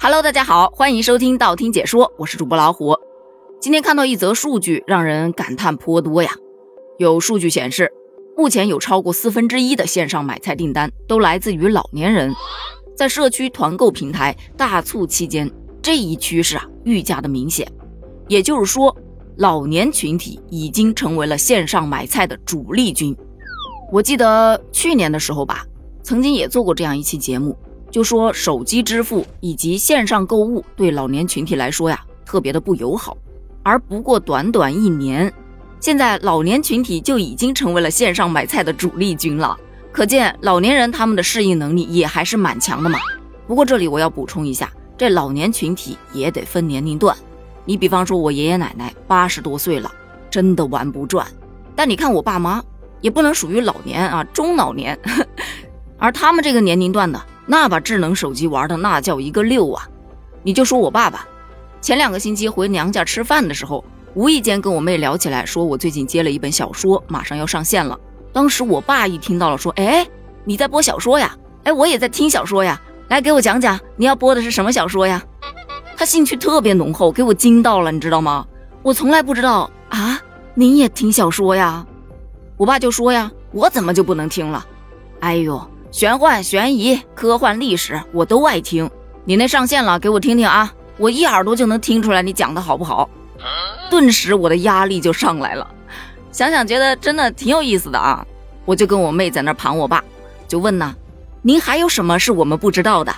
Hello，大家好，欢迎收听道听解说，我是主播老虎。今天看到一则数据，让人感叹颇多呀。有数据显示，目前有超过四分之一的线上买菜订单都来自于老年人。在社区团购平台大促期间，这一趋势啊愈加的明显。也就是说，老年群体已经成为了线上买菜的主力军。我记得去年的时候吧，曾经也做过这样一期节目。就说手机支付以及线上购物对老年群体来说呀，特别的不友好。而不过短短一年，现在老年群体就已经成为了线上买菜的主力军了。可见老年人他们的适应能力也还是蛮强的嘛。不过这里我要补充一下，这老年群体也得分年龄段。你比方说我爷爷奶奶八十多岁了，真的玩不转。但你看我爸妈，也不能属于老年啊，中老年。而他们这个年龄段的。那把智能手机玩的那叫一个溜啊！你就说我爸爸，前两个星期回娘家吃饭的时候，无意间跟我妹聊起来，说我最近接了一本小说，马上要上线了。当时我爸一听到了，说：“哎，你在播小说呀？哎，我也在听小说呀。来，给我讲讲你要播的是什么小说呀？”他兴趣特别浓厚，给我惊到了，你知道吗？我从来不知道啊，您也听小说呀？我爸就说呀：“我怎么就不能听了？”哎呦！玄幻、悬疑、科幻、历史，我都爱听。你那上线了，给我听听啊！我一耳朵就能听出来你讲的好不好。顿时我的压力就上来了，想想觉得真的挺有意思的啊！我就跟我妹在那盘我爸，就问呢：“您还有什么是我们不知道的？”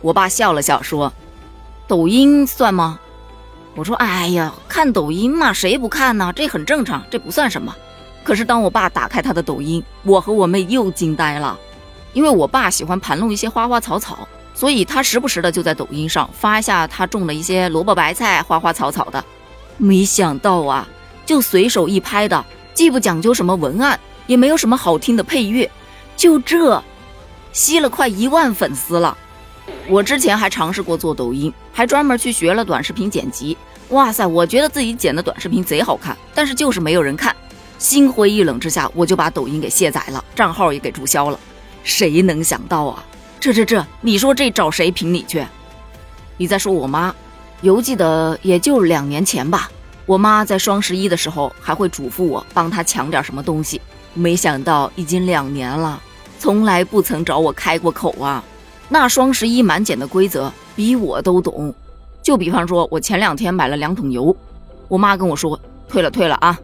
我爸笑了笑说：“抖音算吗？”我说：“哎呀，看抖音嘛，谁不看呢？这很正常，这不算什么。”可是当我爸打开他的抖音，我和我妹又惊呆了。因为我爸喜欢盘弄一些花花草草，所以他时不时的就在抖音上发一下他种的一些萝卜白菜、花花草草的。没想到啊，就随手一拍的，既不讲究什么文案，也没有什么好听的配乐，就这，吸了快一万粉丝了。我之前还尝试过做抖音，还专门去学了短视频剪辑。哇塞，我觉得自己剪的短视频贼好看，但是就是没有人看。心灰意冷之下，我就把抖音给卸载了，账号也给注销了。谁能想到啊？这这这，你说这找谁评理去？你再说我妈，犹记得也就两年前吧。我妈在双十一的时候还会嘱咐我帮她抢点什么东西，没想到已经两年了，从来不曾找我开过口啊。那双十一满减的规则比我都懂。就比方说，我前两天买了两桶油，我妈跟我说退了退了啊，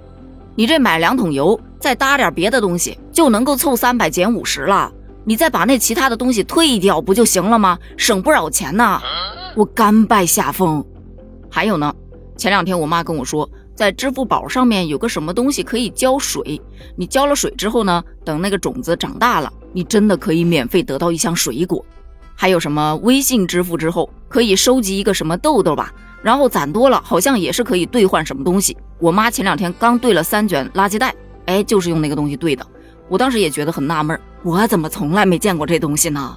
你这买两桶油再搭点别的东西，就能够凑三百减五十了。你再把那其他的东西退掉不就行了吗？省不少钱呢。我甘拜下风。还有呢，前两天我妈跟我说，在支付宝上面有个什么东西可以浇水，你浇了水之后呢，等那个种子长大了，你真的可以免费得到一箱水果。还有什么微信支付之后可以收集一个什么豆豆吧，然后攒多了好像也是可以兑换什么东西。我妈前两天刚兑了三卷垃圾袋，哎，就是用那个东西兑的。我当时也觉得很纳闷，我怎么从来没见过这东西呢？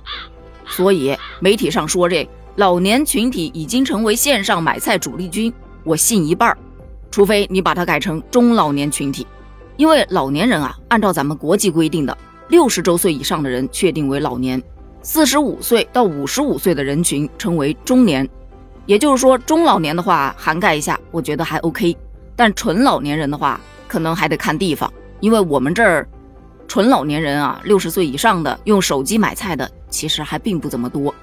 所以媒体上说这老年群体已经成为线上买菜主力军，我信一半儿，除非你把它改成中老年群体，因为老年人啊，按照咱们国际规定的，六十周岁以上的人确定为老年，四十五岁到五十五岁的人群称为中年，也就是说中老年的话涵盖一下，我觉得还 OK，但纯老年人的话，可能还得看地方，因为我们这儿。纯老年人啊，六十岁以上的用手机买菜的其实还并不怎么多。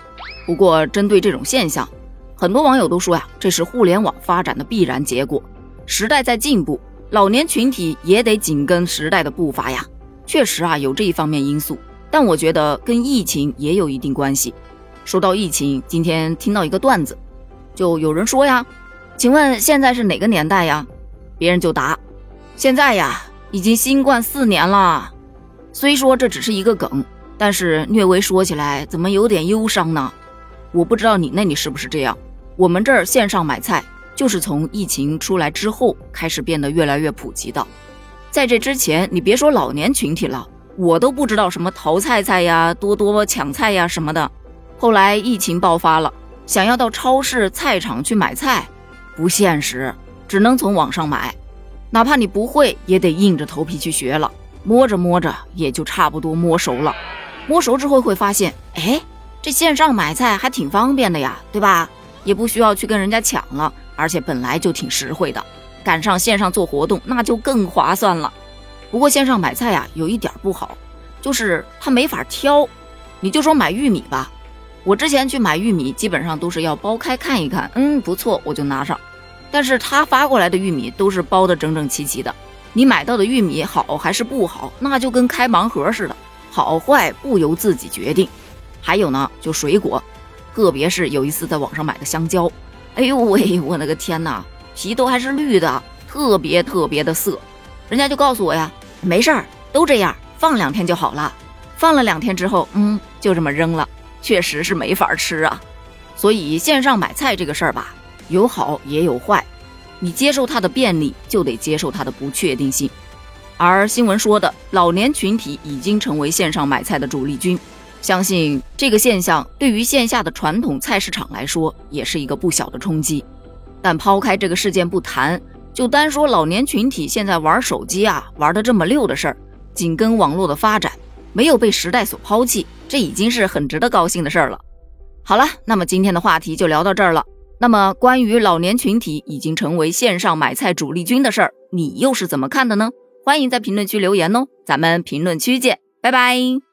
不过，针对这种现象，很多网友都说呀，这是互联网发展的必然结果。时代在进步，老年群体也得紧跟时代的步伐呀。确实啊，有这一方面因素，但我觉得跟疫情也有一定关系。说到疫情，今天听到一个段子，就有人说呀，请问现在是哪个年代呀？别人就答，现在呀，已经新冠四年了。虽说这只是一个梗，但是略微说起来，怎么有点忧伤呢？我不知道你那里是不是这样。我们这儿线上买菜，就是从疫情出来之后开始变得越来越普及的。在这之前，你别说老年群体了，我都不知道什么淘菜菜呀、多多抢菜呀什么的。后来疫情爆发了，想要到超市、菜场去买菜，不现实，只能从网上买，哪怕你不会，也得硬着头皮去学了。摸着摸着也就差不多摸熟了，摸熟之后会发现，哎，这线上买菜还挺方便的呀，对吧？也不需要去跟人家抢了，而且本来就挺实惠的，赶上线上做活动那就更划算了。不过线上买菜呀，有一点不好，就是它没法挑。你就说买玉米吧，我之前去买玉米，基本上都是要剥开看一看，嗯，不错，我就拿上。但是他发过来的玉米都是包的整整齐齐的，你买到的玉米好还是不好，那就跟开盲盒似的，好坏不由自己决定。还有呢，就水果，特别是有一次在网上买的香蕉，哎呦喂，我那个天哪，皮都还是绿的，特别特别的涩。人家就告诉我呀，没事儿，都这样，放两天就好了。放了两天之后，嗯，就这么扔了，确实是没法吃啊。所以线上买菜这个事儿吧。有好也有坏，你接受它的便利，就得接受它的不确定性。而新闻说的老年群体已经成为线上买菜的主力军，相信这个现象对于线下的传统菜市场来说也是一个不小的冲击。但抛开这个事件不谈，就单说老年群体现在玩手机啊玩的这么溜的事儿，紧跟网络的发展，没有被时代所抛弃，这已经是很值得高兴的事儿了。好了，那么今天的话题就聊到这儿了。那么，关于老年群体已经成为线上买菜主力军的事儿，你又是怎么看的呢？欢迎在评论区留言哦，咱们评论区见，拜拜。